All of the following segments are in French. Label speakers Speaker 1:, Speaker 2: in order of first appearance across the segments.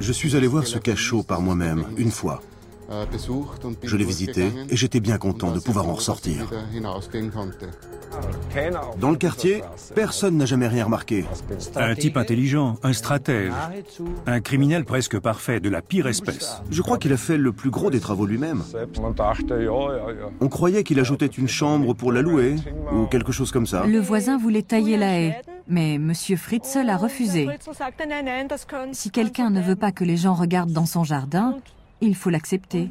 Speaker 1: Je suis allé voir ce cachot par moi-même, une fois. Je l'ai visité et j'étais bien content de pouvoir en ressortir. Dans le quartier, personne n'a jamais rien remarqué.
Speaker 2: Un type intelligent, un stratège, un criminel presque parfait, de la pire espèce.
Speaker 1: Je crois qu'il a fait le plus gros des travaux lui-même. On croyait qu'il ajoutait une chambre pour la louer, ou quelque chose comme ça.
Speaker 3: Le voisin voulait tailler la haie, mais Monsieur Fritzl a refusé. Si quelqu'un ne veut pas que les gens regardent dans son jardin, il faut l'accepter.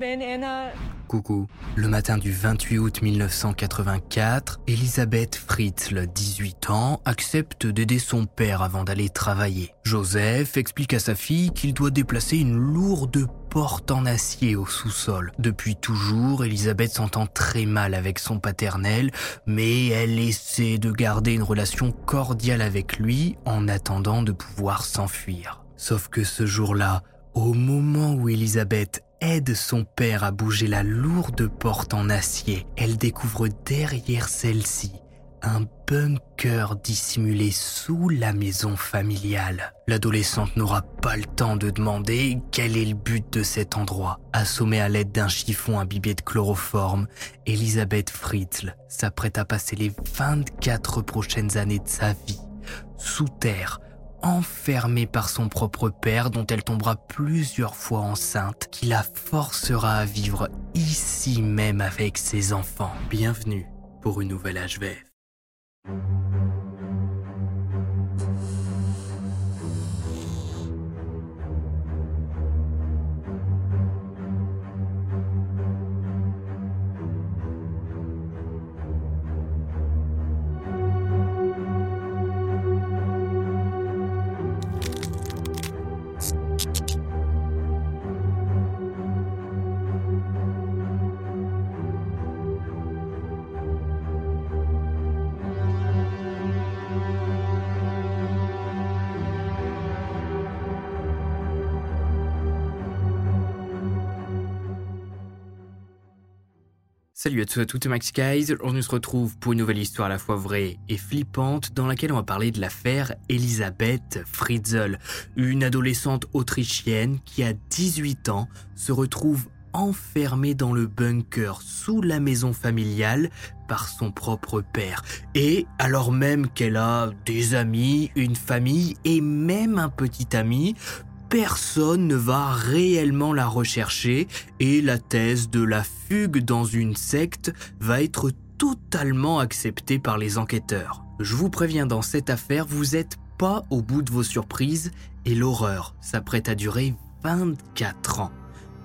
Speaker 4: Coucou. Le matin du 28 août 1984, Elisabeth Fritzl, 18 ans, accepte d'aider son père avant d'aller travailler. Joseph explique à sa fille qu'il doit déplacer une lourde porte en acier au sous-sol. Depuis toujours, Elisabeth s'entend très mal avec son paternel, mais elle essaie de garder une relation cordiale avec lui en attendant de pouvoir s'enfuir. Sauf que ce jour-là, au moment où Elisabeth aide son père à bouger la lourde porte en acier, elle découvre derrière celle-ci un bunker dissimulé sous la maison familiale. L'adolescente n'aura pas le temps de demander quel est le but de cet endroit. Assommée à l'aide d'un chiffon imbibé de chloroforme, Elisabeth Fritzl s'apprête à passer les 24 prochaines années de sa vie sous terre, enfermée par son propre père dont elle tombera plusieurs fois enceinte, qui la forcera à vivre ici même avec ses enfants. Bienvenue pour une nouvelle HVF. Salut à tous et à toutes, Max Guys. On se retrouve pour une nouvelle histoire à la fois vraie et flippante dans laquelle on va parler de l'affaire Elisabeth Fritzl, une adolescente autrichienne qui a 18 ans se retrouve enfermée dans le bunker sous la maison familiale par son propre père. Et alors même qu'elle a des amis, une famille et même un petit ami, personne ne va réellement la rechercher et la thèse de la fugue dans une secte va être totalement acceptée par les enquêteurs. Je vous préviens, dans cette affaire, vous n'êtes pas au bout de vos surprises et l'horreur s'apprête à durer 24 ans.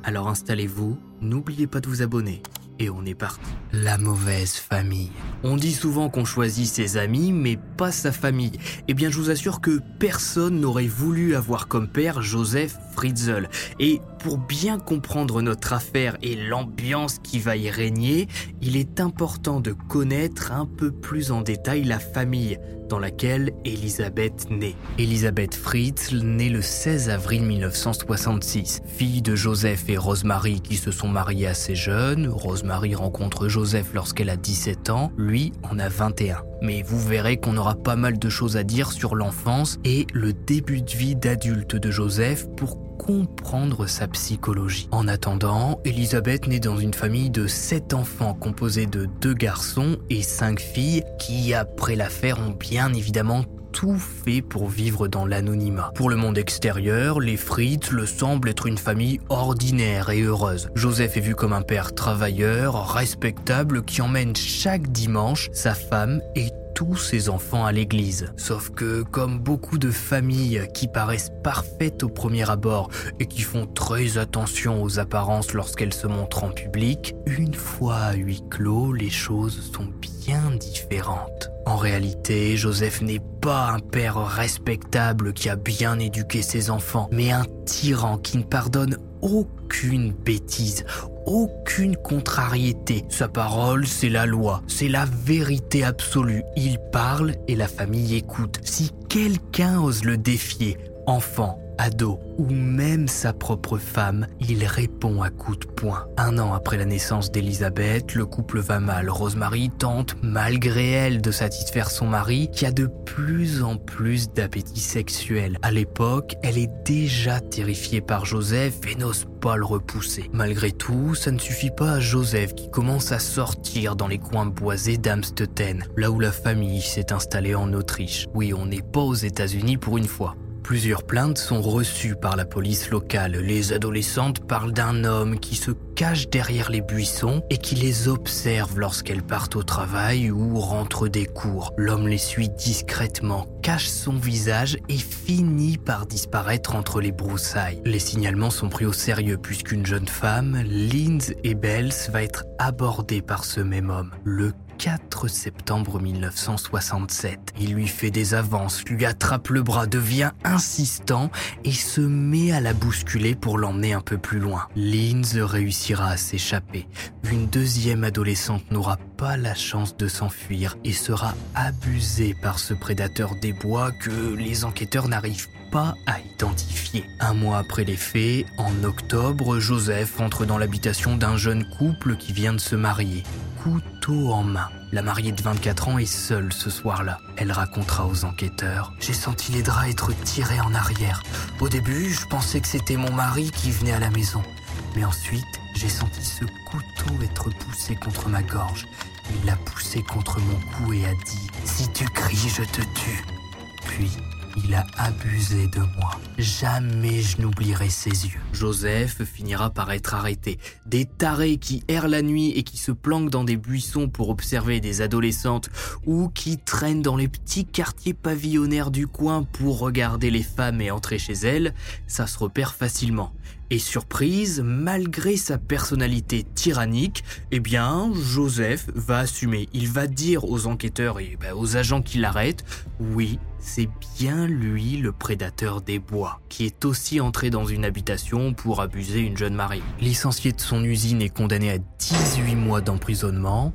Speaker 4: Alors installez-vous, n'oubliez pas de vous abonner et on est parti. La mauvaise famille. On dit souvent qu'on choisit ses amis, mais pas sa famille. Eh bien, je vous assure que personne n'aurait voulu avoir comme père Joseph Fritzl. Et pour bien comprendre notre affaire et l'ambiance qui va y régner, il est important de connaître un peu plus en détail la famille dans laquelle Elisabeth naît. Elisabeth Fritzl naît le 16 avril 1966, fille de Joseph et Rosemary qui se sont mariés assez jeunes. Rosemary rencontre Joseph lorsqu'elle a 17 ans, lui en a 21. Mais vous verrez qu'on aura pas mal de choses à dire sur l'enfance et le début de vie d'adulte de Joseph pour comprendre sa psychologie. En attendant, Elisabeth naît dans une famille de 7 enfants composés de 2 garçons et 5 filles qui, après l'affaire, ont bien évidemment tout fait pour vivre dans l'anonymat. Pour le monde extérieur, les Fritz le semblent être une famille ordinaire et heureuse. Joseph est vu comme un père travailleur, respectable, qui emmène chaque dimanche sa femme et tous ses enfants à l'église. Sauf que, comme beaucoup de familles qui paraissent parfaites au premier abord et qui font très attention aux apparences lorsqu'elles se montrent en public, une fois à huis clos, les choses sont bien différentes. En réalité, Joseph n'est pas un père respectable qui a bien éduqué ses enfants, mais un tyran qui ne pardonne aucune bêtise, aucune contrariété. Sa parole, c'est la loi, c'est la vérité absolue. Il parle et la famille écoute. Si quelqu'un ose le défier, enfant, ado ou même sa propre femme, il répond à coups de poing. Un an après la naissance d'Elisabeth, le couple va mal. Rosemary tente, malgré elle, de satisfaire son mari qui a de plus en plus d'appétit sexuel. À l'époque, elle est déjà terrifiée par Joseph et n'ose pas le repousser. Malgré tout, ça ne suffit pas à Joseph qui commence à sortir dans les coins boisés d'Amstetten, là où la famille s'est installée en Autriche. Oui, on n'est pas aux États-Unis pour une fois. Plusieurs plaintes sont reçues par la police locale. Les adolescentes parlent d'un homme qui se cache derrière les buissons et qui les observe lorsqu'elles partent au travail ou rentrent des cours. L'homme les suit discrètement, cache son visage et finit par disparaître entre les broussailles. Les signalements sont pris au sérieux puisqu'une jeune femme, Linz Ebels, va être abordée par ce même homme. 4 septembre 1967. Il lui fait des avances, lui attrape le bras, devient insistant et se met à la bousculer pour l'emmener un peu plus loin. Linz réussira à s'échapper. Une deuxième adolescente n'aura pas la chance de s'enfuir et sera abusée par ce prédateur des bois que les enquêteurs n'arrivent pas à identifier. Un mois après les faits, en octobre, Joseph entre dans l'habitation d'un jeune couple qui vient de se marier couteau en main. La mariée de 24 ans est seule ce soir-là. Elle racontera aux enquêteurs J'ai senti les draps être tirés en arrière. Au début, je pensais que c'était mon mari qui venait à la maison. Mais ensuite, j'ai senti ce couteau être poussé contre ma gorge. Il l'a poussé contre mon cou et a dit Si tu cries, je te tue. Puis, il a abusé de moi. Jamais je n'oublierai ses yeux. Joseph finira par être arrêté. Des tarés qui errent la nuit et qui se planquent dans des buissons pour observer des adolescentes ou qui traînent dans les petits quartiers pavillonnaires du coin pour regarder les femmes et entrer chez elles, ça se repère facilement. Et surprise, malgré sa personnalité tyrannique, eh bien, Joseph va assumer. Il va dire aux enquêteurs et ben, aux agents qui l'arrêtent, oui, c'est bien lui le prédateur des bois, qui est aussi entré dans une habitation pour abuser une jeune mariée. Licencié de son usine et condamné à 18 mois d'emprisonnement.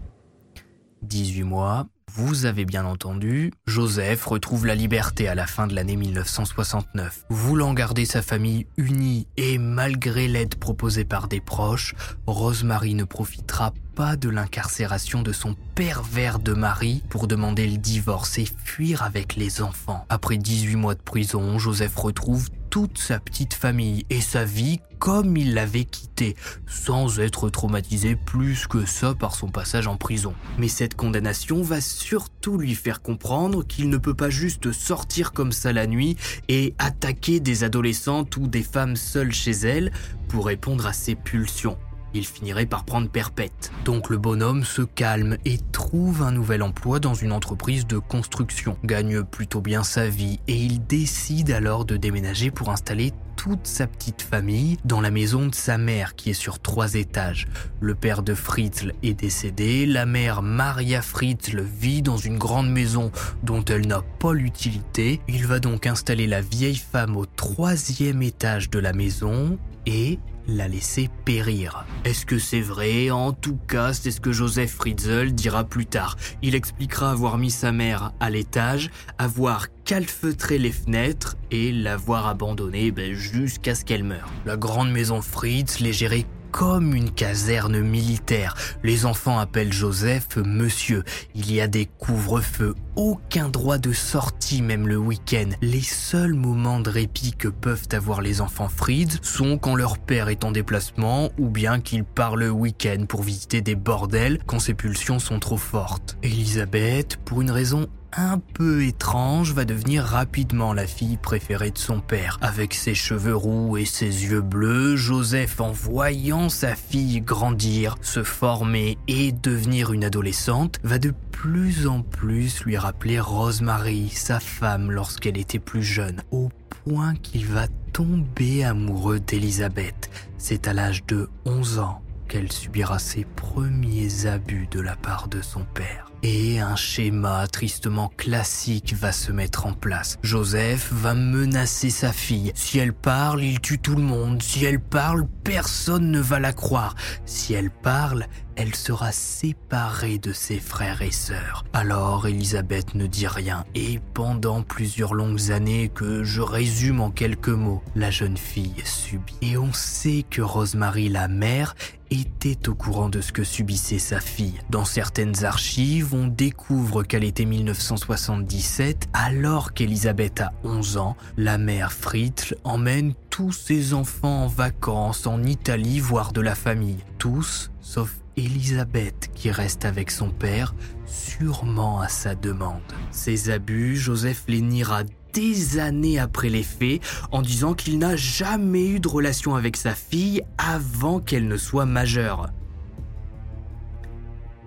Speaker 4: 18 mois, vous avez bien entendu, Joseph retrouve la liberté à la fin de l'année 1969. Voulant garder sa famille unie et malgré l'aide proposée par des proches, Rosemary ne profitera pas de l'incarcération de son pervers de mari pour demander le divorce et fuir avec les enfants. Après 18 mois de prison, Joseph retrouve toute sa petite famille et sa vie comme il l'avait quitté, sans être traumatisé plus que ça par son passage en prison. Mais cette condamnation va surtout lui faire comprendre qu'il ne peut pas juste sortir comme ça la nuit et attaquer des adolescentes ou des femmes seules chez elles pour répondre à ses pulsions il finirait par prendre perpète. Donc le bonhomme se calme et trouve un nouvel emploi dans une entreprise de construction, gagne plutôt bien sa vie et il décide alors de déménager pour installer toute sa petite famille dans la maison de sa mère qui est sur trois étages. Le père de Fritzl est décédé, la mère Maria Fritzl vit dans une grande maison dont elle n'a pas l'utilité. Il va donc installer la vieille femme au troisième étage de la maison et la laisser périr. Est-ce que c'est vrai? En tout cas, c'est ce que Joseph Fritzl dira plus tard. Il expliquera avoir mis sa mère à l'étage, avoir calfeutré les fenêtres et l'avoir abandonnée ben, jusqu'à ce qu'elle meure. La grande maison Fritz les gérait comme une caserne militaire. Les enfants appellent Joseph monsieur. Il y a des couvre-feux, aucun droit de sortie même le week-end. Les seuls moments de répit que peuvent avoir les enfants Fritz sont quand leur père est en déplacement ou bien qu'ils partent le week-end pour visiter des bordels quand ses pulsions sont trop fortes. Elisabeth, pour une raison un peu étrange va devenir rapidement la fille préférée de son père. Avec ses cheveux roux et ses yeux bleus, Joseph, en voyant sa fille grandir, se former et devenir une adolescente, va de plus en plus lui rappeler Rosemary, sa femme lorsqu'elle était plus jeune, au point qu'il va tomber amoureux d'Elisabeth. C'est à l'âge de 11 ans qu'elle subira ses premiers abus de la part de son père. Et un schéma tristement classique va se mettre en place. Joseph va menacer sa fille. Si elle parle, il tue tout le monde. Si elle parle, personne ne va la croire. Si elle parle, elle sera séparée de ses frères et sœurs. Alors Elisabeth ne dit rien et pendant plusieurs longues années que je résume en quelques mots, la jeune fille subit. Et on sait que Rosemary la mère était au courant de ce que subissait sa fille. Dans certaines archives, on découvre qu'elle était 1977, alors qu'Elisabeth a 11 ans, la mère Fritzl emmène tous ses enfants en vacances en Italie voir de la famille. Tous, sauf Elisabeth qui reste avec son père, sûrement à sa demande. Ces abus, Joseph les niera des années après les faits en disant qu'il n'a jamais eu de relation avec sa fille avant qu'elle ne soit majeure.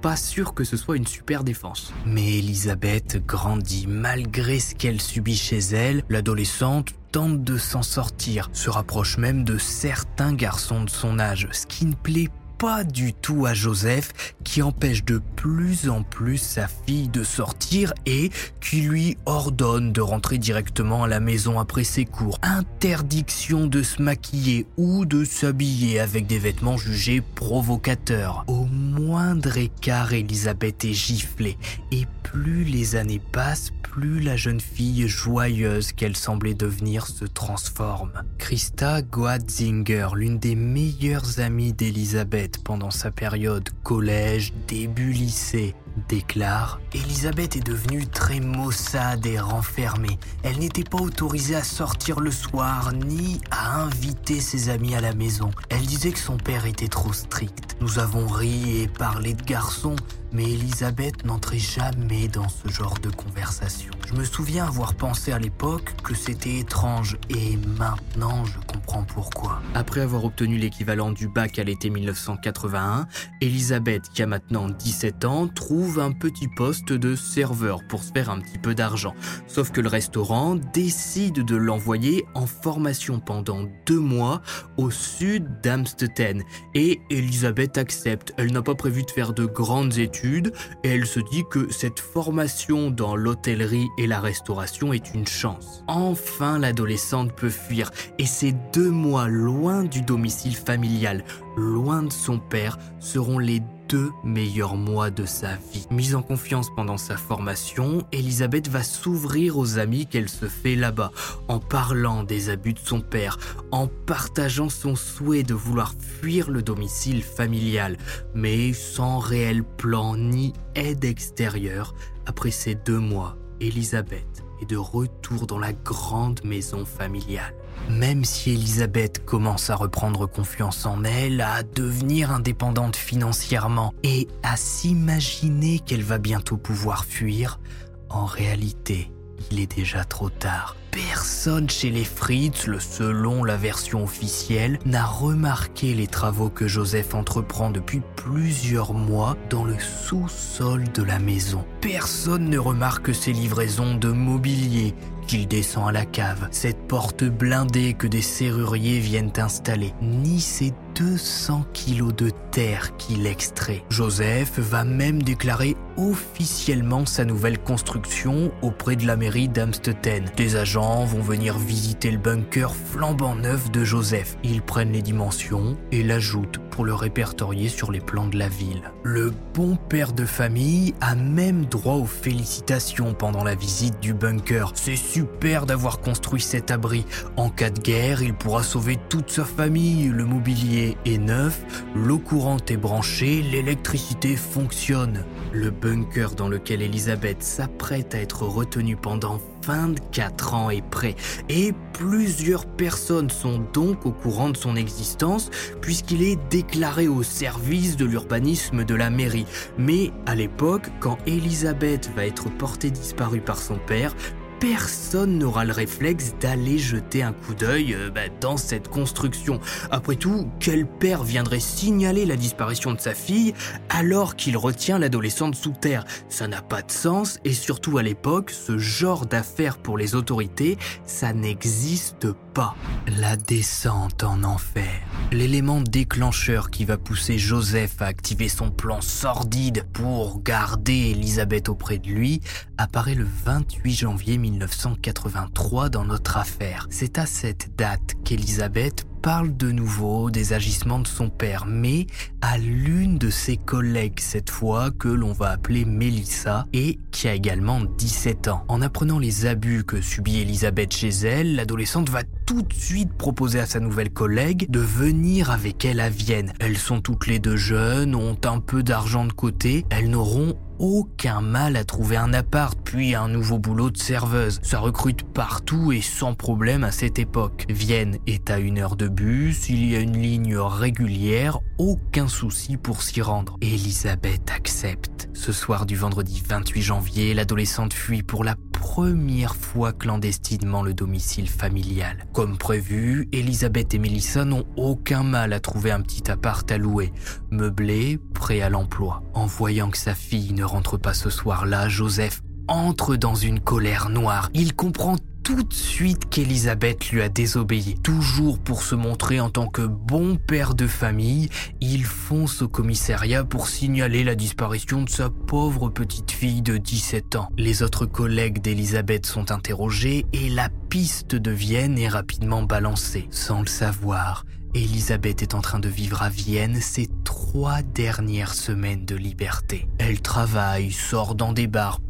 Speaker 4: Pas sûr que ce soit une super défense. Mais Elisabeth grandit malgré ce qu'elle subit chez elle. L'adolescente tente de s'en sortir, se rapproche même de certains garçons de son âge, ce qui ne plaît pas du tout à Joseph qui empêche de plus en plus sa fille de sortir et qui lui ordonne de rentrer directement à la maison après ses cours. Interdiction de se maquiller ou de s'habiller avec des vêtements jugés provocateurs. Au moindre écart, Elisabeth est giflée et plus les années passent, plus la jeune fille joyeuse qu'elle semblait devenir se transforme. Christa Goatzinger, l'une des meilleures amies d'Elisabeth pendant sa période collège, début lycée, déclare Elisabeth est devenue très maussade et renfermée. Elle n'était pas autorisée à sortir le soir ni à inviter ses amis à la maison. Elle disait que son père était trop strict. Nous avons ri et parlé de garçons, mais Elisabeth n'entrait jamais dans ce genre de conversation. Je me souviens avoir pensé à l'époque que c'était étrange et maintenant je comprends pourquoi. Après avoir obtenu l'équivalent du bac à l'été 1981, Elisabeth, qui a maintenant 17 ans, trouve un petit poste de serveur pour se faire un petit peu d'argent. Sauf que le restaurant décide de l'envoyer en formation pendant deux mois au sud d'Amstetten. Et Elisabeth accepte. Elle n'a pas prévu de faire de grandes études et elle se dit que cette formation dans l'hôtellerie et la restauration est une chance. Enfin, l'adolescente peut fuir et ces deux mois loin du domicile familial, loin de son père, seront les deux meilleurs mois de sa vie. Mise en confiance pendant sa formation, Elisabeth va s'ouvrir aux amis qu'elle se fait là-bas, en parlant des abus de son père, en partageant son souhait de vouloir fuir le domicile familial, mais sans réel plan ni aide extérieure. Après ces deux mois, Elisabeth est de retour dans la grande maison familiale. Même si Elisabeth commence à reprendre confiance en elle, à devenir indépendante financièrement et à s'imaginer qu'elle va bientôt pouvoir fuir, en réalité, il est déjà trop tard. Personne chez les Fritz, selon la version officielle, n'a remarqué les travaux que Joseph entreprend depuis plusieurs mois dans le sous-sol de la maison. Personne ne remarque ses livraisons de mobilier, qu'il descend à la cave, cette porte blindée que des serruriers viennent installer, ni ces 200 kilos de terre qu'il extrait. Joseph va même déclarer officiellement sa nouvelle construction auprès de la mairie d'Amstetten. Des agents vont venir visiter le bunker flambant neuf de Joseph. Ils prennent les dimensions et l'ajoutent pour le répertorier sur les plans de la ville. Le bon père de famille a même droit aux félicitations pendant la visite du bunker. C'est super d'avoir construit cet abri. En cas de guerre, il pourra sauver toute sa famille, le mobilier est neuf, l'eau courante est branchée, l'électricité fonctionne. Le bunker dans lequel Elisabeth s'apprête à être retenue pendant 24 ans est prêt et plusieurs personnes sont donc au courant de son existence puisqu'il est déclaré au service de l'urbanisme de la mairie. Mais à l'époque, quand Elisabeth va être portée disparue par son père, personne n'aura le réflexe d'aller jeter un coup d'œil euh, bah, dans cette construction. Après tout, quel père viendrait signaler la disparition de sa fille alors qu'il retient l'adolescente sous terre? Ça n'a pas de sens et surtout à l'époque, ce genre d'affaires pour les autorités, ça n'existe pas. La descente en enfer. L'élément déclencheur qui va pousser Joseph à activer son plan sordide pour garder Elisabeth auprès de lui apparaît le 28 janvier 1983 dans notre affaire. C'est à cette date qu'Elisabeth parle de nouveau des agissements de son père, mais à l'une de ses collègues cette fois que l'on va appeler Melissa et qui a également 17 ans. En apprenant les abus que subit Elisabeth chez elle, l'adolescente va tout de suite proposer à sa nouvelle collègue de venir avec elle à Vienne. Elles sont toutes les deux jeunes, ont un peu d'argent de côté, elles n'auront aucun mal à trouver un appart puis un nouveau boulot de serveuse. Ça recrute partout et sans problème à cette époque. Vienne est à une heure de bus, il y a une ligne régulière, aucun souci pour s'y rendre. Elisabeth accepte. Ce soir du vendredi 28 janvier, l'adolescente fuit pour la première fois clandestinement le domicile familial. Comme prévu, Elisabeth et Melissa n'ont aucun mal à trouver un petit appart à louer, meublé, prêt à l'emploi. En voyant que sa fille ne rentre pas ce soir-là, Joseph entre dans une colère noire. Il comprend tout de suite qu'Elisabeth lui a désobéi. Toujours pour se montrer en tant que bon père de famille, il fonce au commissariat pour signaler la disparition de sa pauvre petite fille de 17 ans. Les autres collègues d'Elisabeth sont interrogés et la piste de Vienne est rapidement balancée. Sans le savoir, Elisabeth est en train de vivre à Vienne ses trois dernières semaines de liberté. Elle travaille, sort dans des bars,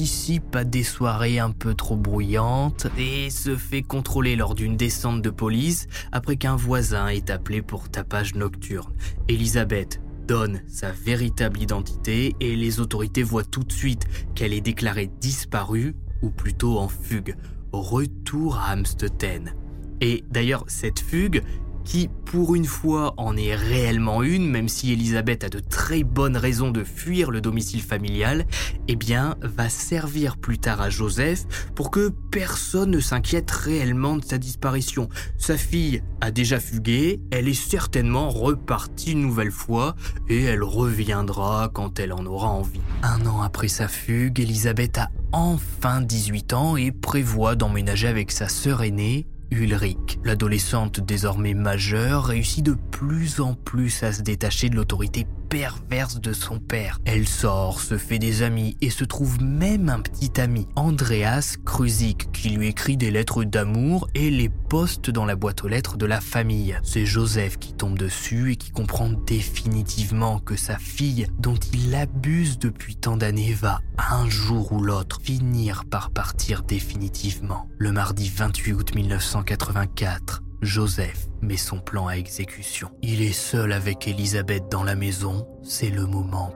Speaker 4: participe à des soirées un peu trop bruyantes et se fait contrôler lors d'une descente de police après qu'un voisin ait appelé pour tapage nocturne. Elisabeth donne sa véritable identité et les autorités voient tout de suite qu'elle est déclarée disparue ou plutôt en fugue. Retour à Amstetten. Et d'ailleurs, cette fugue, qui pour une fois en est réellement une, même si Elisabeth a de très bonnes raisons de fuir le domicile familial, eh bien va servir plus tard à Joseph pour que personne ne s'inquiète réellement de sa disparition. Sa fille a déjà fugué, elle est certainement repartie une nouvelle fois et elle reviendra quand elle en aura envie. Un an après sa fugue, Elisabeth a enfin 18 ans et prévoit d'emménager avec sa sœur aînée Ulrich, l'adolescente désormais majeure, réussit de plus en plus à se détacher de l'autorité perverse de son père. Elle sort, se fait des amis et se trouve même un petit ami, Andreas Krusik, qui lui écrit des lettres d'amour et les poste dans la boîte aux lettres de la famille. C'est Joseph qui tombe dessus et qui comprend définitivement que sa fille, dont il abuse depuis tant d'années, va un jour ou l'autre finir par partir définitivement. Le mardi 28 août 1984, Joseph met son plan à exécution. Il est seul avec Elisabeth dans la maison, c'est le moment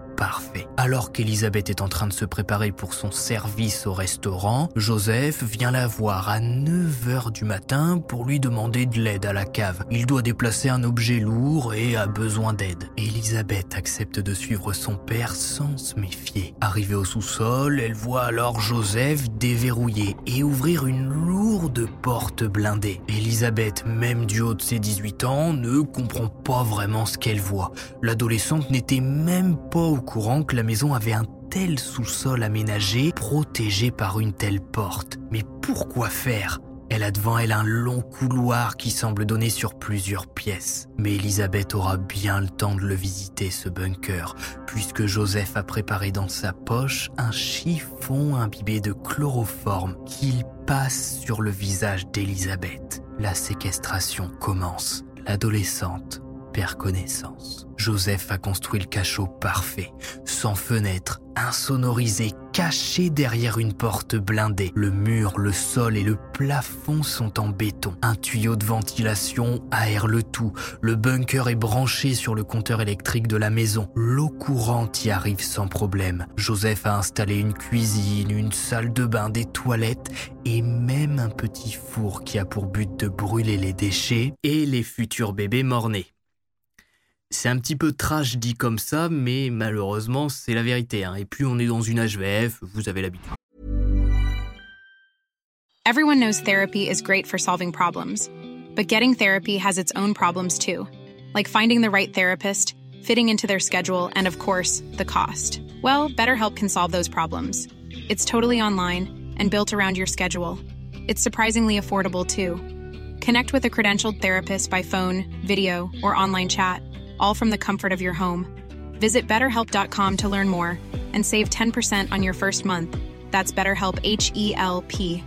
Speaker 4: Alors qu'Elisabeth est en train de se préparer pour son service au restaurant, Joseph vient la voir à 9h du matin pour lui demander de l'aide à la cave. Il doit déplacer un objet lourd et a besoin d'aide. Elisabeth accepte de suivre son père sans se méfier. Arrivée au sous-sol, elle voit alors Joseph déverrouiller et ouvrir une lourde porte blindée. Elisabeth, même du haut de ses 18 ans, ne comprend pas vraiment ce qu'elle voit. L'adolescente n'était même pas au courant que la maison avait un tel sous-sol aménagé, protégé par une telle porte. Mais pourquoi faire? Elle a devant elle un long couloir qui semble donner sur plusieurs pièces. Mais Elisabeth aura bien le temps de le visiter, ce bunker, puisque Joseph a préparé dans sa poche un chiffon imbibé de chloroforme qu'il passe sur le visage d'Elisabeth. La séquestration commence. L'adolescente Joseph a construit le cachot parfait, sans fenêtre, insonorisé, caché derrière une porte blindée. Le mur, le sol et le plafond sont en béton. Un tuyau de ventilation aère le tout. Le bunker est branché sur le compteur électrique de la maison. L'eau courante y arrive sans problème. Joseph a installé une cuisine, une salle de bain, des toilettes et même un petit four qui a pour but de brûler les déchets et les futurs bébés morts-nés. C'est un petit peu trash dit comme ça, mais malheureusement, c'est la vérité. Hein. Et plus on est dans une HVF, vous avez l'habitude.
Speaker 5: Everyone knows therapy is great for solving problems. But getting therapy has its own problems too. Like finding the right therapist, fitting into their schedule, and of course, the cost. Well, BetterHelp can solve those problems. It's totally online and built around your schedule. It's surprisingly affordable too. Connect with a credentialed therapist by phone, video, or online chat, all from the comfort of your home. Visit betterhelp.com to learn more and save 10% on your first month. That's BetterHelp H E L P.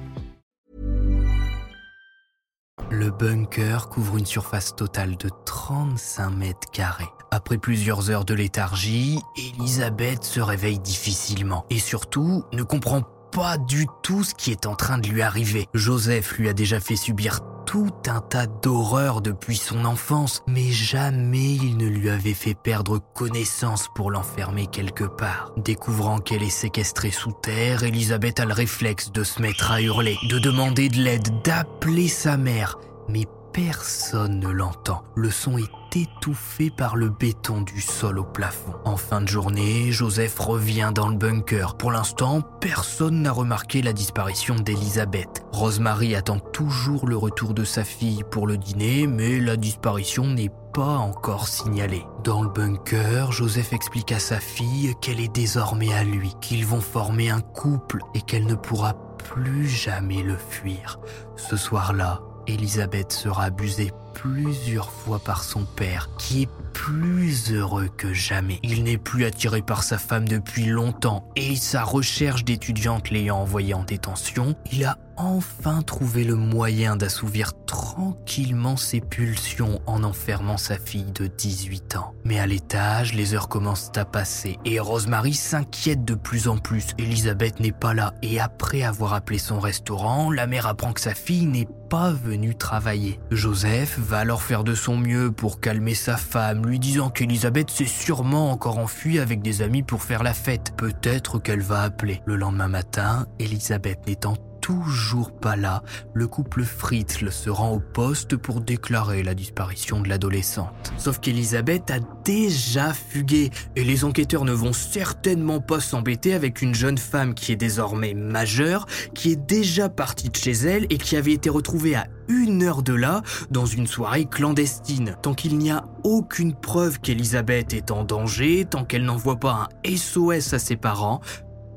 Speaker 4: Le bunker couvre une surface totale de 35 mètres carrés. Après plusieurs heures de léthargie, Elisabeth se réveille difficilement et surtout ne comprend pas du tout ce qui est en train de lui arriver. Joseph lui a déjà fait subir tout un tas d'horreurs depuis son enfance, mais jamais il ne lui avait fait perdre connaissance pour l'enfermer quelque part. Découvrant qu'elle est séquestrée sous terre, Elisabeth a le réflexe de se mettre à hurler, de demander de l'aide, d'appeler sa mère. Mais personne ne l'entend. Le son est étouffé par le béton du sol au plafond. En fin de journée, Joseph revient dans le bunker. Pour l'instant, personne n'a remarqué la disparition d'Elisabeth. Rosemary attend toujours le retour de sa fille pour le dîner, mais la disparition n'est pas encore signalée. Dans le bunker, Joseph explique à sa fille qu'elle est désormais à lui, qu'ils vont former un couple et qu'elle ne pourra plus jamais le fuir. Ce soir-là, Elisabeth sera abusée plusieurs fois par son père, qui est plus heureux que jamais. Il n'est plus attiré par sa femme depuis longtemps et sa recherche d'étudiante l'ayant envoyé en détention, il a enfin trouvé le moyen d'assouvir tranquillement ses pulsions en enfermant sa fille de 18 ans. Mais à l'étage, les heures commencent à passer et Rosemary s'inquiète de plus en plus. Elisabeth n'est pas là et après avoir appelé son restaurant, la mère apprend que sa fille n'est pas venue travailler. Joseph va alors faire de son mieux pour calmer sa femme, lui disant qu'Elisabeth s'est sûrement encore enfuie avec des amis pour faire la fête. Peut-être qu'elle va appeler. Le lendemain matin, Elisabeth n'étant toujours pas là, le couple Fritzl se rend au poste pour déclarer la disparition de l'adolescente. Sauf qu'Elisabeth a déjà fugué et les enquêteurs ne vont certainement pas s'embêter avec une jeune femme qui est désormais majeure, qui est déjà partie de chez elle et qui avait été retrouvée à une heure de là dans une soirée clandestine. Tant qu'il n'y a aucune preuve qu'Elisabeth est en danger, tant qu'elle n'envoie pas un SOS à ses parents,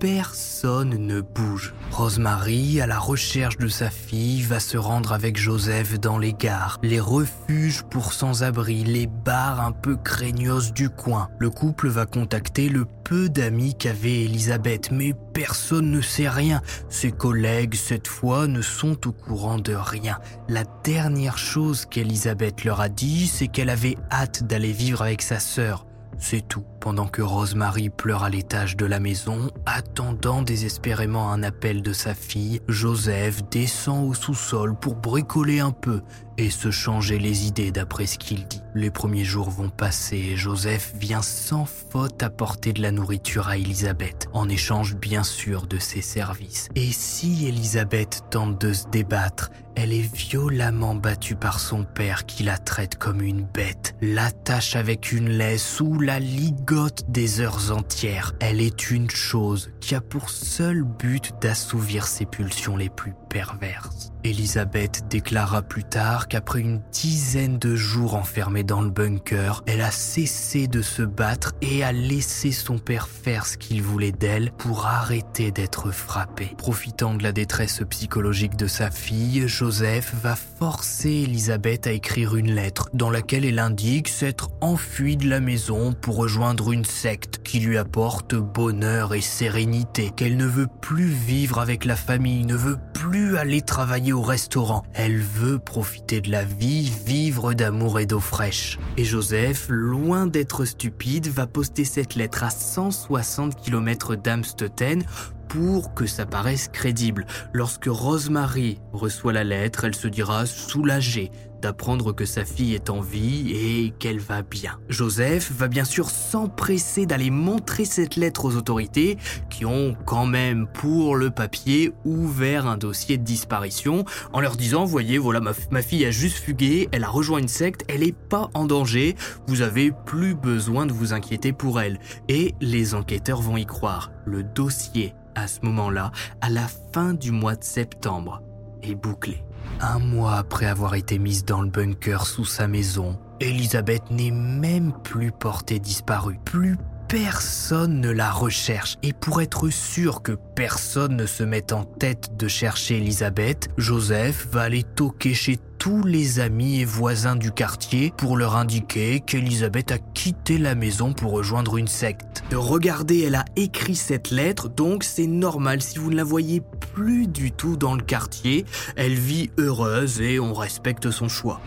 Speaker 4: personne ne bouge. Rosemary, à la recherche de sa fille, va se rendre avec Joseph dans les gares, les refuges pour sans-abri, les bars un peu craignos du coin. Le couple va contacter le peu d'amis qu'avait Elisabeth, mais personne ne sait rien. Ses collègues, cette fois, ne sont au courant de rien. La dernière chose qu'Elisabeth leur a dit, c'est qu'elle avait hâte d'aller vivre avec sa sœur. C'est tout. Pendant que Rosemary pleure à l'étage de la maison, attendant désespérément un appel de sa fille, Joseph descend au sous-sol pour bricoler un peu et se changer les idées d'après ce qu'il dit. Les premiers jours vont passer et Joseph vient sans faute apporter de la nourriture à Elisabeth, en échange bien sûr de ses services. Et si Elisabeth tente de se débattre, elle est violemment battue par son père qui la traite comme une bête, l'attache avec une laisse ou la ligote des heures entières. Elle est une chose qui a pour seul but d'assouvir ses pulsions les plus perverses. Elisabeth déclara plus tard qu'après une dizaine de jours enfermée dans le bunker, elle a cessé de se battre et a laissé son père faire ce qu'il voulait d'elle pour arrêter d'être frappée. Profitant de la détresse psychologique de sa fille, Joseph va forcer Elisabeth à écrire une lettre dans laquelle elle indique s'être enfuie de la maison pour rejoindre une secte qui lui apporte bonheur et sérénité, qu'elle ne veut plus vivre avec la famille, ne veut plus aller travailler au restaurant. Elle veut profiter de la vie, vivre d'amour et d'eau fraîche. Et Joseph, loin d'être stupide, va poster cette lettre à 160 km d'Amstetten pour que ça paraisse crédible. Lorsque Rosemary reçoit la lettre, elle se dira soulagée d'apprendre que sa fille est en vie et qu'elle va bien. Joseph va bien sûr s'empresser d'aller montrer cette lettre aux autorités qui ont quand même pour le papier ouvert un dossier de disparition en leur disant voyez voilà ma, ma fille a juste fugué, elle a rejoint une secte, elle est pas en danger, vous avez plus besoin de vous inquiéter pour elle. Et les enquêteurs vont y croire. Le dossier à ce moment-là, à la fin du mois de septembre, est bouclé. Un mois après avoir été mise dans le bunker sous sa maison, Elisabeth n'est même plus portée disparue. Plus personne ne la recherche. Et pour être sûr que personne ne se mette en tête de chercher Elisabeth, Joseph va aller toquer chez tous les amis et voisins du quartier pour leur indiquer qu'Elisabeth a quitté la maison pour rejoindre une secte. Regardez, elle a écrit cette lettre, donc c'est normal si vous ne la voyez plus du tout dans le quartier. Elle vit heureuse et on respecte son choix.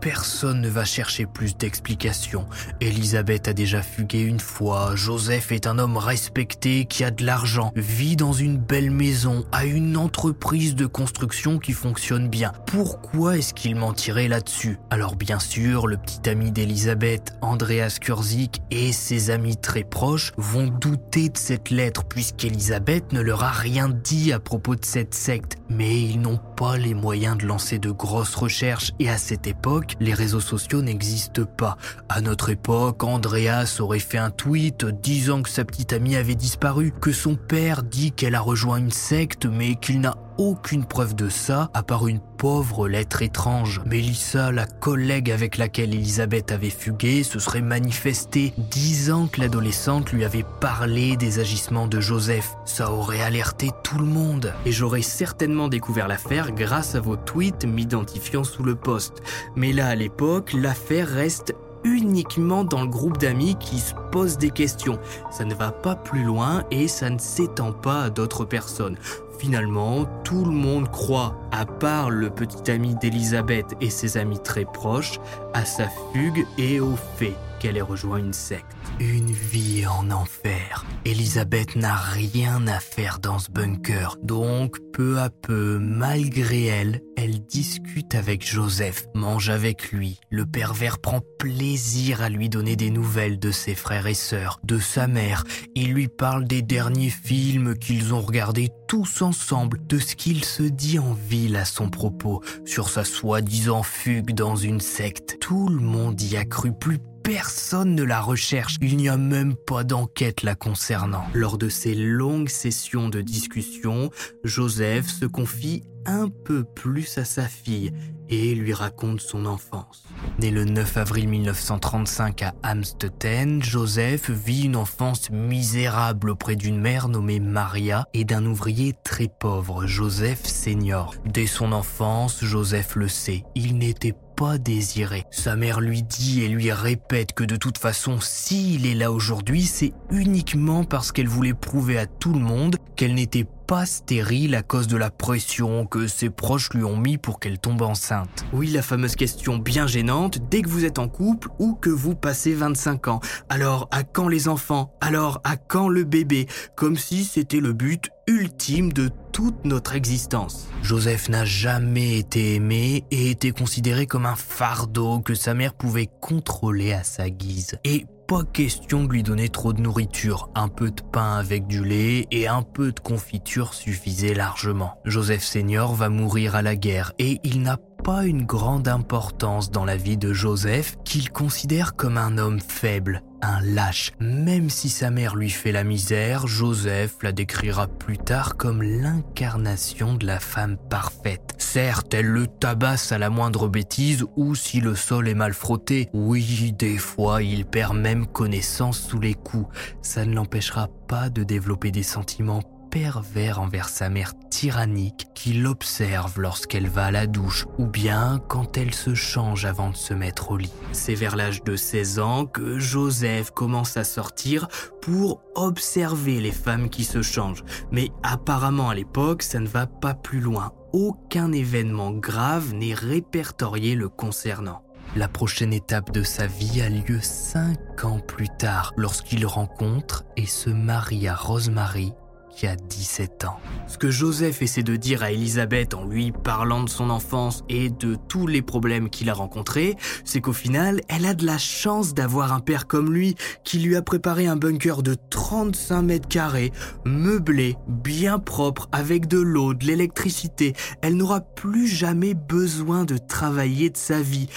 Speaker 4: Personne ne va chercher plus d'explications. Elisabeth a déjà fugué une fois. Joseph est un homme respecté qui a de l'argent, vit dans une belle maison, a une entreprise de construction qui fonctionne bien. Pourquoi est-ce qu'il mentirait là-dessus? Alors bien sûr, le petit ami d'Elisabeth, Andreas Kurzik et ses amis très proches vont douter de cette lettre puisqu'Elisabeth ne leur a rien dit à propos de cette secte. Mais ils n'ont les moyens de lancer de grosses recherches et à cette époque, les réseaux sociaux n'existent pas. À notre époque, Andreas aurait fait un tweet disant que sa petite amie avait disparu, que son père dit qu'elle a rejoint une secte mais qu'il n'a aucune preuve de ça, à part une pauvre lettre étrange. Mélissa, la collègue avec laquelle Elisabeth avait fugué, se serait manifestée, disant que l'adolescente lui avait parlé des agissements de Joseph. Ça aurait alerté tout le monde. Et j'aurais certainement découvert l'affaire grâce à vos tweets m'identifiant sous le poste. Mais là, à l'époque, l'affaire reste uniquement dans le groupe d'amis qui se posent des questions. Ça ne va pas plus loin et ça ne s'étend pas à d'autres personnes. Finalement, tout le monde croit, à part le petit ami d'Elisabeth et ses amis très proches, à sa fugue et au fait qu'elle ait rejoint une secte. Une vie en enfer. Elisabeth n'a rien à faire dans ce bunker. Donc, peu à peu, malgré elle, elle discute avec Joseph, mange avec lui. Le pervers prend plaisir à lui donner des nouvelles de ses frères et sœurs, de sa mère. Il lui parle des derniers films qu'ils ont regardés tous ensemble, de ce qu'il se dit en ville à son propos, sur sa soi-disant fugue dans une secte. Tout le monde y a cru plus personne ne la recherche. Il n'y a même pas d'enquête la concernant. Lors de ces longues sessions de discussion, Joseph se confie un peu plus à sa fille et lui raconte son enfance. Né le 9 avril 1935 à Amstetten, Joseph vit une enfance misérable auprès d'une mère nommée Maria et d'un ouvrier très pauvre, Joseph Senior. Dès son enfance, Joseph le sait, il n'était désiré. Sa mère lui dit et lui répète que de toute façon, s'il est là aujourd'hui, c'est uniquement parce qu'elle voulait prouver à tout le monde qu'elle n'était pas stérile à cause de la pression que ses proches lui ont mis pour qu'elle tombe enceinte. Oui, la fameuse question bien gênante dès que vous êtes en couple ou que vous passez 25 ans. Alors, à quand les enfants? Alors, à quand le bébé? Comme si c'était le but ultime de toute notre existence. Joseph n'a jamais été aimé et était considéré comme un fardeau que sa mère pouvait contrôler à sa guise. Et pas question de lui donner trop de nourriture. Un peu de pain avec du lait et un peu de confiture suffisait largement. Joseph Senior va mourir à la guerre et il n'a pas une grande importance dans la vie de Joseph qu'il considère comme un homme faible, un lâche. Même si sa mère lui fait la misère, Joseph la décrira plus tard comme l'incarnation de la femme parfaite. Certes, elle le tabasse à la moindre bêtise ou si le sol est mal frotté. Oui, des fois, il perd même connaissance sous les coups. Ça ne l'empêchera pas de développer des sentiments pervers envers sa mère tyrannique qui l'observe lorsqu'elle va à la douche ou bien quand elle se change avant de se mettre au lit. C'est vers l'âge de 16 ans que Joseph commence à sortir pour observer les femmes qui se changent. Mais apparemment à l'époque, ça ne va pas plus loin. Aucun événement grave n'est répertorié le concernant. La prochaine étape de sa vie a lieu cinq ans plus tard, lorsqu'il rencontre et se marie à Rosemary, qui a 17 ans. Ce que Joseph essaie de dire à Elisabeth en lui parlant de son enfance et de tous les problèmes qu'il a rencontrés, c'est qu'au final, elle a de la chance d'avoir un père comme lui qui lui a préparé un bunker de 35 mètres carrés, meublé, bien propre, avec de l'eau, de l'électricité. Elle n'aura plus jamais besoin de travailler de sa vie.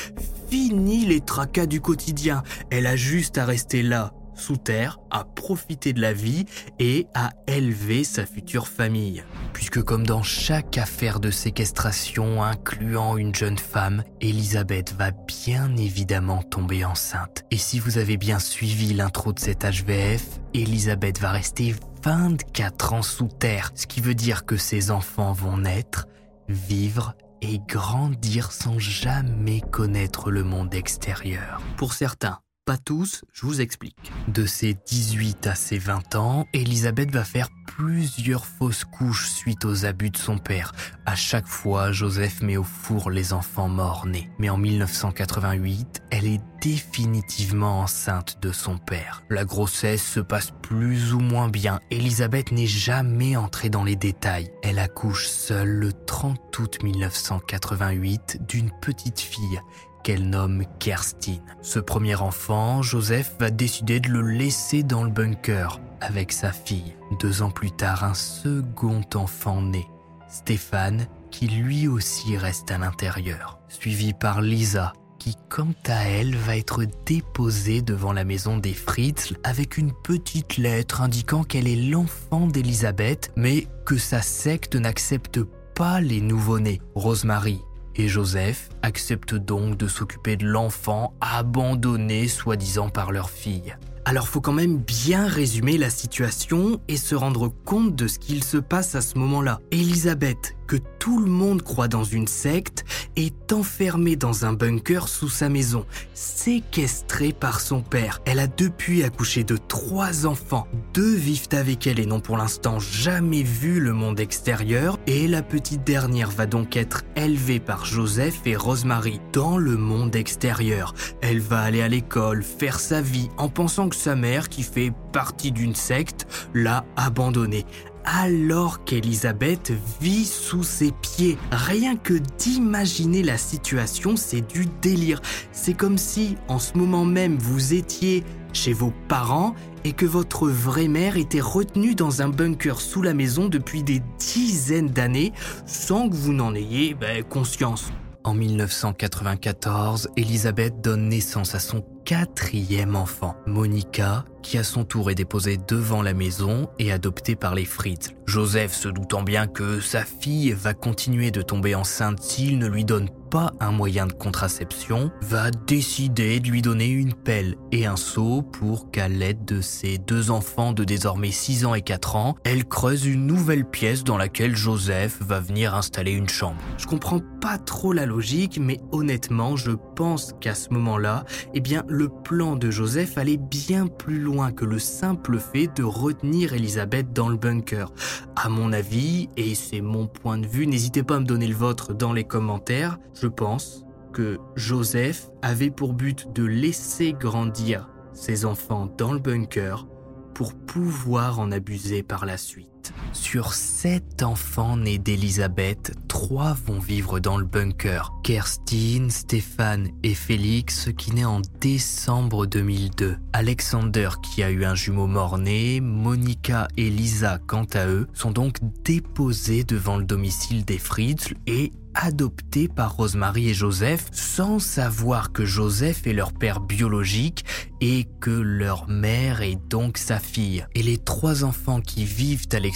Speaker 4: Fini les tracas du quotidien. Elle a juste à rester là, sous terre, à profiter de la vie et à élever sa future famille. Puisque comme dans chaque affaire de séquestration incluant une jeune femme, Elisabeth va bien évidemment tomber enceinte. Et si vous avez bien suivi l'intro de cet HVF, Elisabeth va rester 24 ans sous terre, ce qui veut dire que ses enfants vont naître, vivre et grandir sans jamais connaître le monde extérieur. Pour certains, pas tous, je vous explique. De ses 18 à ses 20 ans, Elisabeth va faire plusieurs fausses couches suite aux abus de son père. À chaque fois, Joseph met au four les enfants morts-nés. Mais en 1988, elle est définitivement enceinte de son père. La grossesse se passe plus ou moins bien. Elisabeth n'est jamais entrée dans les détails. Elle accouche seule le 30 août 1988 d'une petite fille qu'elle nomme Kerstin. Ce premier enfant, Joseph va décider de le laisser dans le bunker avec sa fille. Deux ans plus tard, un second enfant naît, Stéphane, qui lui aussi reste à l'intérieur, suivi par Lisa, qui quant à elle va être déposée devant la maison des Fritz avec une petite lettre indiquant qu'elle est l'enfant d'Elisabeth, mais que sa secte n'accepte pas les nouveau-nés. Rosemary et Joseph accepte donc de s'occuper de l'enfant abandonné soi-disant par leur fille. Alors faut quand même bien résumer la situation et se rendre compte de ce qu'il se passe à ce moment-là. Elisabeth, que tout le monde croit dans une secte, est enfermée dans un bunker sous sa maison, séquestrée par son père. Elle a depuis accouché de trois enfants. Deux vivent avec elle et n'ont pour l'instant jamais vu le monde extérieur. Et la petite dernière va donc être élevée par Joseph et Rosemary dans le monde extérieur. Elle va aller à l'école, faire sa vie en pensant que sa mère, qui fait partie d'une secte, l'a abandonnée alors qu'Elisabeth vit sous ses pieds. Rien que d'imaginer la situation, c'est du délire. C'est comme si, en ce moment même, vous étiez chez vos parents et que votre vraie mère était retenue dans un bunker sous la maison depuis des dizaines d'années sans que vous n'en ayez ben, conscience. En 1994, Elisabeth donne naissance à son quatrième enfant, Monica, qui à son tour est déposée devant la maison et adoptée par les Fritz. Joseph, se doutant bien que sa fille va continuer de tomber enceinte s'il ne lui donne pas un moyen de contraception, va décider de lui donner une pelle et un seau pour qu'à l'aide de ses deux enfants de désormais 6 ans et 4 ans, elle creuse une nouvelle pièce dans laquelle Joseph va venir installer une chambre. Je comprends pas trop la logique, mais honnêtement, je pense qu'à ce moment-là, eh bien, le plan de Joseph allait bien plus loin que le simple fait de retenir Elisabeth dans le bunker. À mon avis, et c'est mon point de vue, n'hésitez pas à me donner le vôtre dans les commentaires, je pense que Joseph avait pour but de laisser grandir ses enfants dans le bunker pour pouvoir en abuser par la suite. Sur sept enfants nés d'Elisabeth, trois vont vivre dans le bunker. Kerstin, Stéphane et Félix qui naît en décembre 2002. Alexander qui a eu un jumeau mort-né, Monica et Lisa quant à eux sont donc déposés devant le domicile des Fritz et adoptés par Rosemary et Joseph sans savoir que Joseph est leur père biologique et que leur mère est donc sa fille. Et les trois enfants qui vivent à l'extérieur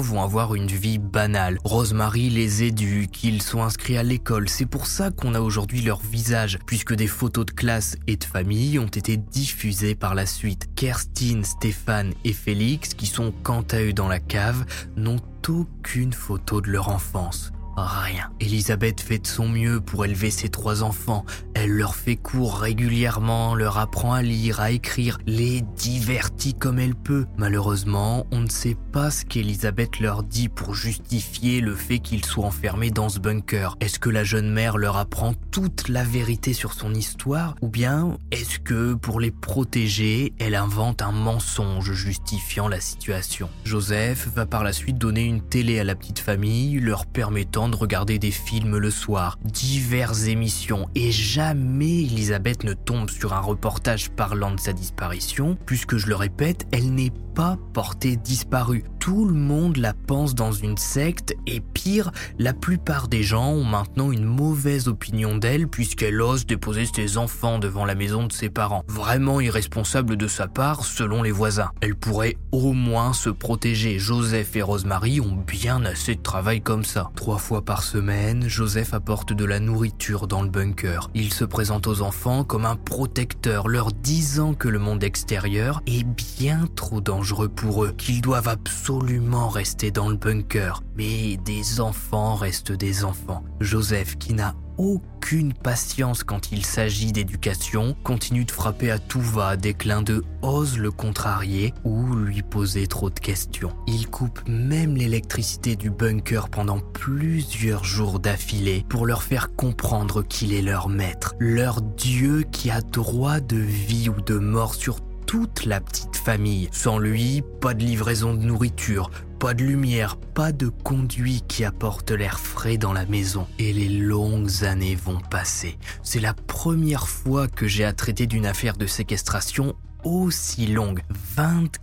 Speaker 4: vont avoir une vie banale. Rosemary les éduque, ils sont inscrits à l'école, c'est pour ça qu'on a aujourd'hui leur visage, puisque des photos de classe et de famille ont été diffusées par la suite. Kerstin, Stéphane et Félix, qui sont quant à eux dans la cave, n'ont aucune photo de leur enfance. Rien. Elisabeth fait de son mieux pour élever ses trois enfants. Elle leur fait cours régulièrement, leur apprend à lire, à écrire, les divertit comme elle peut. Malheureusement, on ne sait pas ce qu'Elisabeth leur dit pour justifier le fait qu'ils soient enfermés dans ce bunker. Est-ce que la jeune mère leur apprend toute la vérité sur son histoire Ou bien est-ce que pour les protéger, elle invente un mensonge justifiant la situation? Joseph va par la suite donner une télé à la petite famille, leur permettant de regarder des films le soir, diverses émissions, et jamais Elisabeth ne tombe sur un reportage parlant de sa disparition, puisque je le répète, elle n'est pas portée disparue. Tout le monde la pense dans une secte et pire, la plupart des gens ont maintenant une mauvaise opinion d'elle puisqu'elle ose déposer ses enfants devant la maison de ses parents. Vraiment irresponsable de sa part selon les voisins. Elle pourrait au moins se protéger. Joseph et Rosemary ont bien assez de travail comme ça. Trois fois par semaine, Joseph apporte de la nourriture dans le bunker. Il se présente aux enfants comme un protecteur, leur disant que le monde extérieur est bien trop dangereux pour eux, qu'ils doivent absolument rester dans le bunker. Mais des enfants restent des enfants. Joseph, qui n'a aucune patience quand il s'agit d'éducation, continue de frapper à tout va dès que l'un d'eux ose le contrarier ou lui poser trop de questions. Il coupe même l'électricité du bunker pendant plusieurs jours d'affilée pour leur faire comprendre qu'il est leur maître, leur Dieu qui a droit de vie ou de mort sur toute la petite famille. Sans lui, pas de livraison de nourriture, pas de lumière, pas de conduit qui apporte l'air frais dans la maison. Et les longues années vont passer. C'est la première fois que j'ai à traiter d'une affaire de séquestration aussi longue. 24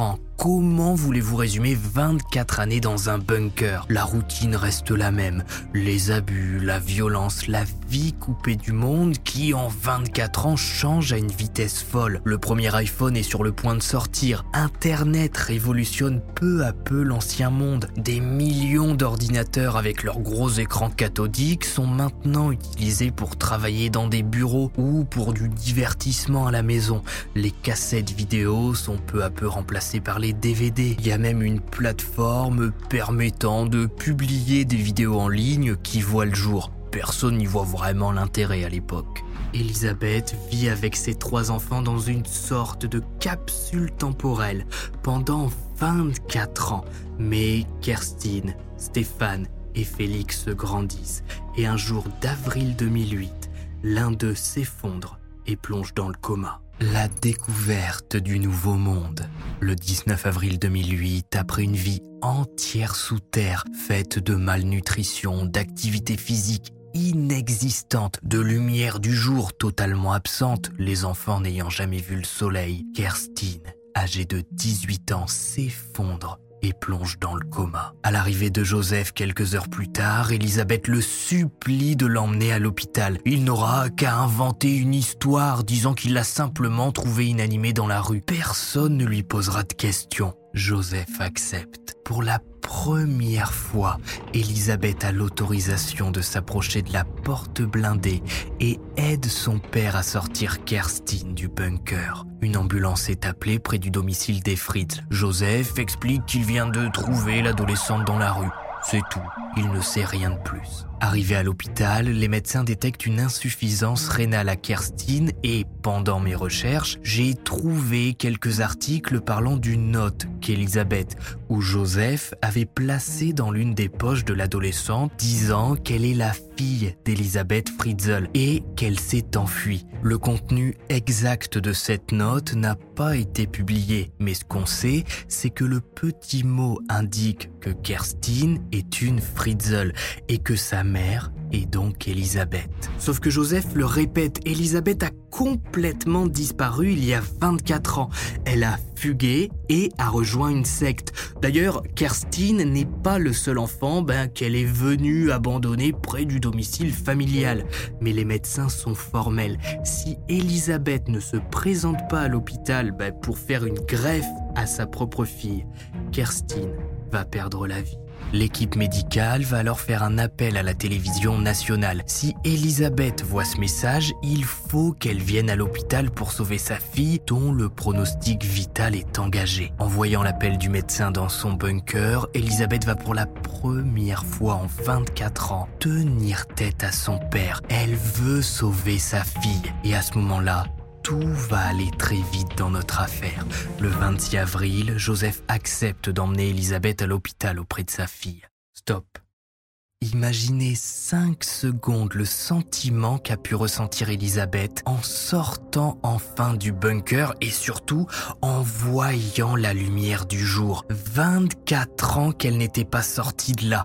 Speaker 4: ans Comment voulez-vous résumer 24 années dans un bunker? La routine reste la même. Les abus, la violence, la vie coupée du monde qui en 24 ans change à une vitesse folle. Le premier iPhone est sur le point de sortir. Internet révolutionne peu à peu l'ancien monde. Des millions d'ordinateurs avec leurs gros écrans cathodiques sont maintenant utilisés pour travailler dans des bureaux ou pour du divertissement à la maison. Les cassettes vidéo sont peu à peu remplacées par les DVD. Il y a même une plateforme permettant de publier des vidéos en ligne qui voient le jour. Personne n'y voit vraiment l'intérêt à l'époque. Elisabeth vit avec ses trois enfants dans une sorte de capsule temporelle pendant 24 ans. Mais Kerstin, Stéphane et Félix grandissent et un jour d'avril 2008, l'un d'eux s'effondre et plonge dans le coma. La découverte du nouveau monde. Le 19 avril 2008, après une vie entière sous terre, faite de malnutrition, d'activité physique inexistante, de lumière du jour totalement absente, les enfants n'ayant jamais vu le soleil, Kerstin, âgée de 18 ans, s'effondre et plonge dans le coma. À l'arrivée de Joseph quelques heures plus tard, Elisabeth le supplie de l'emmener à l'hôpital. Il n'aura qu'à inventer une histoire disant qu'il l'a simplement trouvé inanimé dans la rue. Personne ne lui posera de questions. Joseph accepte. Pour la première fois, Elisabeth a l'autorisation de s'approcher de la porte blindée et aide son père à sortir Kerstin du bunker. Une ambulance est appelée près du domicile des Fritz. Joseph explique qu'il vient de trouver l'adolescente dans la rue. C'est tout, il ne sait rien de plus. Arrivé à l'hôpital, les médecins détectent une insuffisance rénale à Kerstin et, pendant mes recherches, j'ai trouvé quelques articles parlant d'une note qu'Elisabeth ou Joseph avait placée dans l'une des poches de l'adolescente disant qu'elle est la fille d'Elisabeth Fritzl et qu'elle s'est enfuie. Le contenu exact de cette note n'a pas été publié, mais ce qu'on sait, c'est que le petit mot indique que Kerstin est une Fritzl et que sa mère est donc Elisabeth. Sauf que Joseph le répète, Elisabeth a complètement disparu il y a 24 ans. Elle a fugué et a rejoint une secte. D'ailleurs, Kerstin n'est pas le seul enfant ben, qu'elle est venue abandonner près du domicile familial. Mais les médecins sont formels. Si Elisabeth ne se présente pas à l'hôpital ben, pour faire une greffe à sa propre fille, Kerstin va perdre la vie. L'équipe médicale va alors faire un appel à la télévision nationale. Si Elisabeth voit ce message, il faut qu'elle vienne à l'hôpital pour sauver sa fille dont le pronostic vital est engagé. En voyant l'appel du médecin dans son bunker, Elisabeth va pour la première fois en 24 ans tenir tête à son père. Elle veut sauver sa fille. Et à ce moment-là, tout va aller très vite dans notre affaire. Le 26 avril, Joseph accepte d'emmener Elisabeth à l'hôpital auprès de sa fille. Stop. Imaginez 5 secondes le sentiment qu'a pu ressentir Elisabeth en sortant enfin du bunker et surtout en voyant la lumière du jour. 24 ans qu'elle n'était pas sortie de là.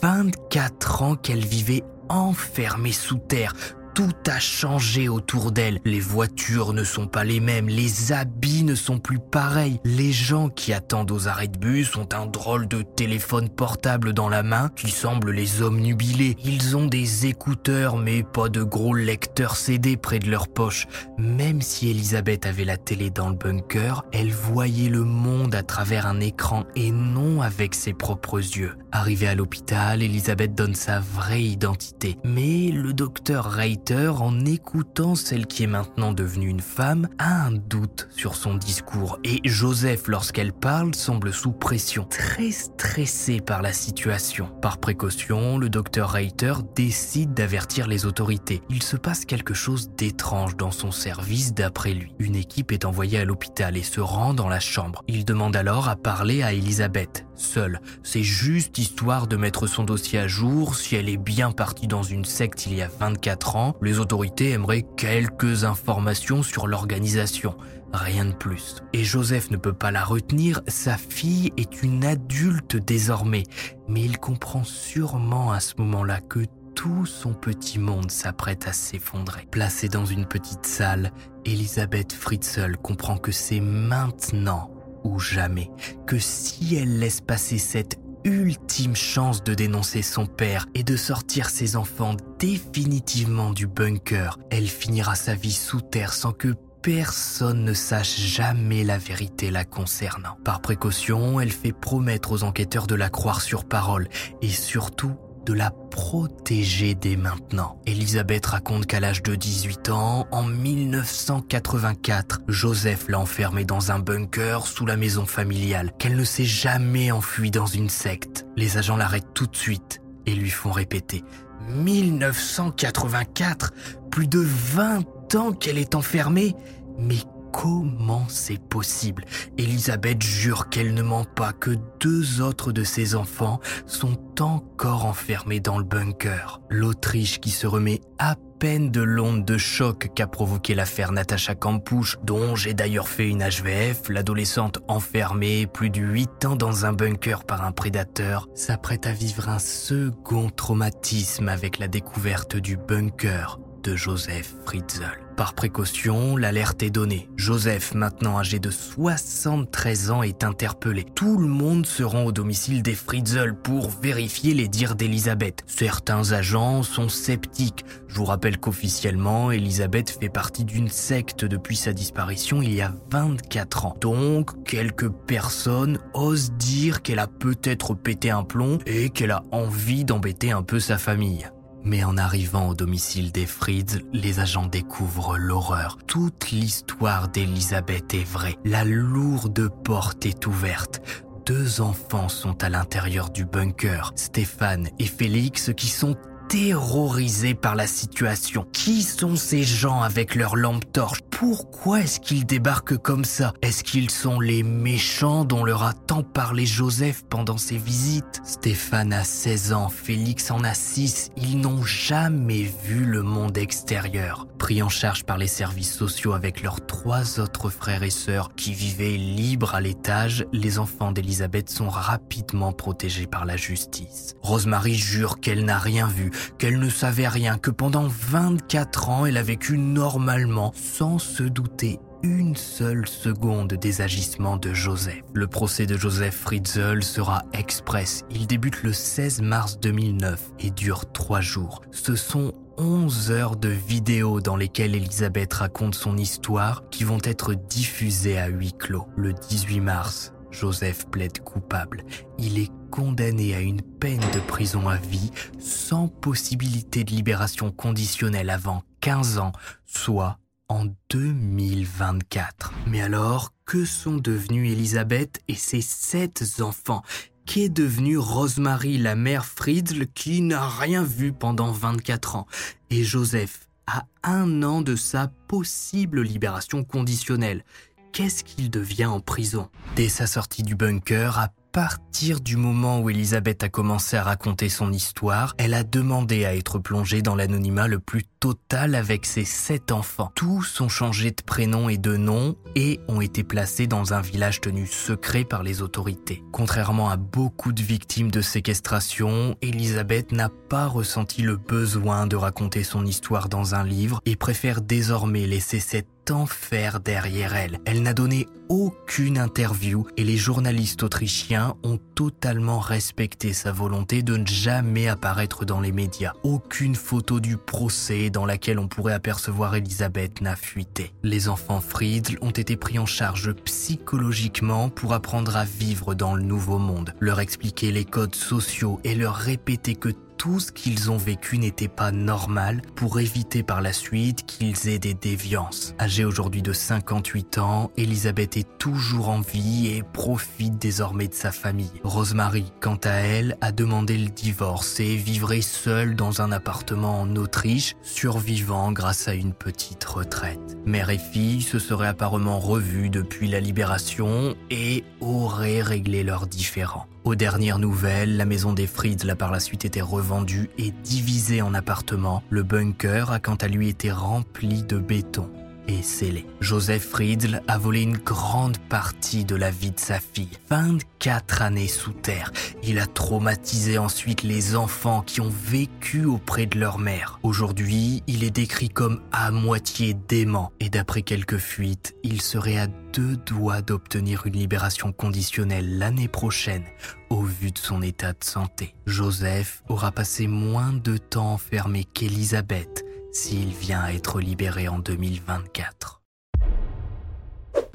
Speaker 4: 24 ans qu'elle vivait enfermée sous terre, tout a changé autour d'elle. Les voitures ne sont pas les mêmes, les habits ne sont plus pareils. Les gens qui attendent aux arrêts de bus ont un drôle de téléphone portable dans la main qui semble les omnubiler. Ils ont des écouteurs mais pas de gros lecteurs CD près de leur poche. Même si Elisabeth avait la télé dans le bunker, elle voyait le monde à travers un écran et non avec ses propres yeux. Arrivée à l'hôpital, Elisabeth donne sa vraie identité. Mais le docteur Reiter En écoutant celle qui est maintenant devenue une femme, a un doute sur son discours et Joseph, lorsqu'elle parle, semble sous pression, très stressé par la situation. Par précaution, le docteur Reiter décide d'avertir les autorités. Il se passe quelque chose d'étrange dans son service d'après lui. Une équipe est envoyée à l'hôpital et se rend dans la chambre. Il demande alors à parler à Elisabeth, seule. C'est juste histoire de mettre son dossier à jour. Si elle est bien partie dans une secte il y a 24 ans, les autorités aimeraient quelques informations sur l'organisation. Rien de plus. Et Joseph ne peut pas la retenir, sa fille est une adulte désormais. Mais il comprend sûrement à ce moment-là que tout son petit monde s'apprête à s'effondrer. Placée dans une petite salle, Elisabeth Fritzl comprend que c'est maintenant ou jamais que si elle laisse passer cette ultime chance de dénoncer son père et de sortir ses enfants définitivement du bunker, elle finira sa vie sous terre sans que personne ne sache jamais la vérité la concernant. Par précaution, elle fait promettre aux enquêteurs de la croire sur parole et surtout la protéger dès maintenant. Elisabeth raconte qu'à l'âge de 18 ans, en 1984, Joseph l'a enfermée dans un bunker sous la maison familiale, qu'elle ne s'est jamais enfuie dans une secte. Les agents l'arrêtent tout de suite et lui font répéter 1984 Plus de 20 ans qu'elle est enfermée Mais Comment c'est possible? Elisabeth jure qu'elle ne ment pas, que deux autres de ses enfants sont encore enfermés dans le bunker. L'Autriche qui se remet à peine de l'onde de choc qu'a provoqué l'affaire Natacha Kampusch, dont j'ai d'ailleurs fait une HVF, l'adolescente enfermée plus de 8 ans dans un bunker par un prédateur, s'apprête à vivre un second traumatisme avec la découverte du bunker de Joseph Fritzl. Par précaution, l'alerte est donnée. Joseph, maintenant âgé de 73 ans, est interpellé. Tout le monde se rend au domicile des Fritzl pour vérifier les dires d'Elisabeth. Certains agents sont sceptiques. Je vous rappelle qu'officiellement, Elisabeth fait partie d'une secte depuis sa disparition il y a 24 ans. Donc, quelques personnes osent dire qu'elle a peut-être pété un plomb et qu'elle a envie d'embêter un peu sa famille. Mais en arrivant au domicile des Frieds, les agents découvrent l'horreur. Toute l'histoire d'Elisabeth est vraie. La lourde porte est ouverte. Deux enfants sont à l'intérieur du bunker, Stéphane et Félix, qui sont terrorisés par la situation. Qui sont ces gens avec leurs lampes torches? Pourquoi est-ce qu'ils débarquent comme ça? Est-ce qu'ils sont les méchants dont leur a tant parlé Joseph pendant ses visites? Stéphane a 16 ans, Félix en a 6. Ils n'ont jamais vu le monde extérieur. Pris en charge par les services sociaux avec leurs trois autres frères et sœurs qui vivaient libres à l'étage, les enfants d'Elisabeth sont rapidement protégés par la justice. Rosemary jure qu'elle n'a rien vu, qu'elle ne savait rien, que pendant 24 ans elle a vécu normalement sans se douter une seule seconde des agissements de Joseph. Le procès de Joseph Fritzl sera express. Il débute le 16 mars 2009 et dure trois jours. Ce sont 11 heures de vidéos dans lesquelles Elisabeth raconte son histoire qui vont être diffusées à huis clos. Le 18 mars, Joseph plaide coupable. Il est condamné à une peine de prison à vie sans possibilité de libération conditionnelle avant 15 ans, soit en 2024. Mais alors, que sont devenus Elisabeth et ses sept enfants? Qu'est devenue Rosemary, la mère Friedl, qui n'a rien vu pendant 24 ans? Et Joseph, à un an de sa possible libération conditionnelle, qu'est-ce qu'il devient en prison? Dès sa sortie du bunker, à partir du moment où Elisabeth a commencé à raconter son histoire, elle a demandé à être plongée dans l'anonymat le plus total avec ses sept enfants. Tous ont changé de prénom et de nom et ont été placés dans un village tenu secret par les autorités. Contrairement à beaucoup de victimes de séquestration, Elisabeth n'a pas ressenti le besoin de raconter son histoire dans un livre et préfère désormais laisser cette enfer derrière elle. Elle n'a donné aucune interview et les journalistes autrichiens ont totalement respecté sa volonté de ne jamais apparaître dans les médias. Aucune photo du procès dans laquelle on pourrait apercevoir Elisabeth n'a fuité. Les enfants Friedl ont été pris en charge psychologiquement pour apprendre à vivre dans le nouveau monde, leur expliquer les codes sociaux et leur répéter que tout ce qu'ils ont vécu n'était pas normal pour éviter par la suite qu'ils aient des déviances. Âgée aujourd'hui de 58 ans, Elisabeth est toujours en vie et profite désormais de sa famille. Rosemary, quant à elle, a demandé le divorce et vivrait seule dans un appartement en Autriche, survivant grâce à une petite retraite. Mère et fille se seraient apparemment revues depuis la libération et auraient réglé leurs différends. Aux dernières nouvelles, la maison des Frieds a par la suite été revendue et divisée en appartements. Le bunker a quant à lui été rempli de béton et scellé. Joseph Friedl a volé une grande partie de la vie de sa fille. 24 années sous terre. Il a traumatisé ensuite les enfants qui ont vécu auprès de leur mère. Aujourd'hui, il est décrit comme à moitié dément et d'après quelques fuites, il serait à deux doigts d'obtenir une libération conditionnelle l'année prochaine au vu de son état de santé. Joseph aura passé moins de temps enfermé qu'Elisabeth s'il vient à être libéré en 2024.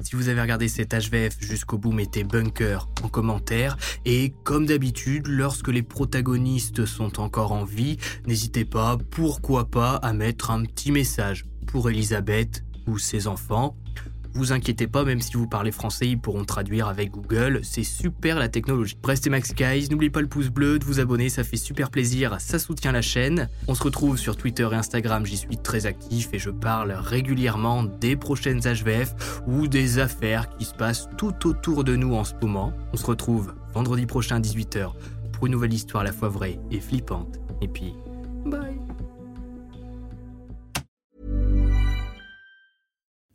Speaker 4: Si vous avez regardé cet HVF jusqu'au bout, mettez bunker en commentaire. Et comme d'habitude, lorsque les protagonistes sont encore en vie, n'hésitez pas, pourquoi pas, à mettre un petit message pour Elisabeth ou ses enfants. Vous inquiétez pas, même si vous parlez français, ils pourront traduire avec Google. C'est super la technologie. C'était Max Guys. N'oubliez pas le pouce bleu, de vous abonner, ça fait super plaisir, ça soutient la chaîne. On se retrouve sur Twitter et Instagram, j'y suis très actif et je parle régulièrement des prochaines HVF ou des affaires qui se passent tout autour de nous en ce moment. On se retrouve vendredi prochain à 18h pour une nouvelle histoire à la fois vraie et flippante. Et puis, bye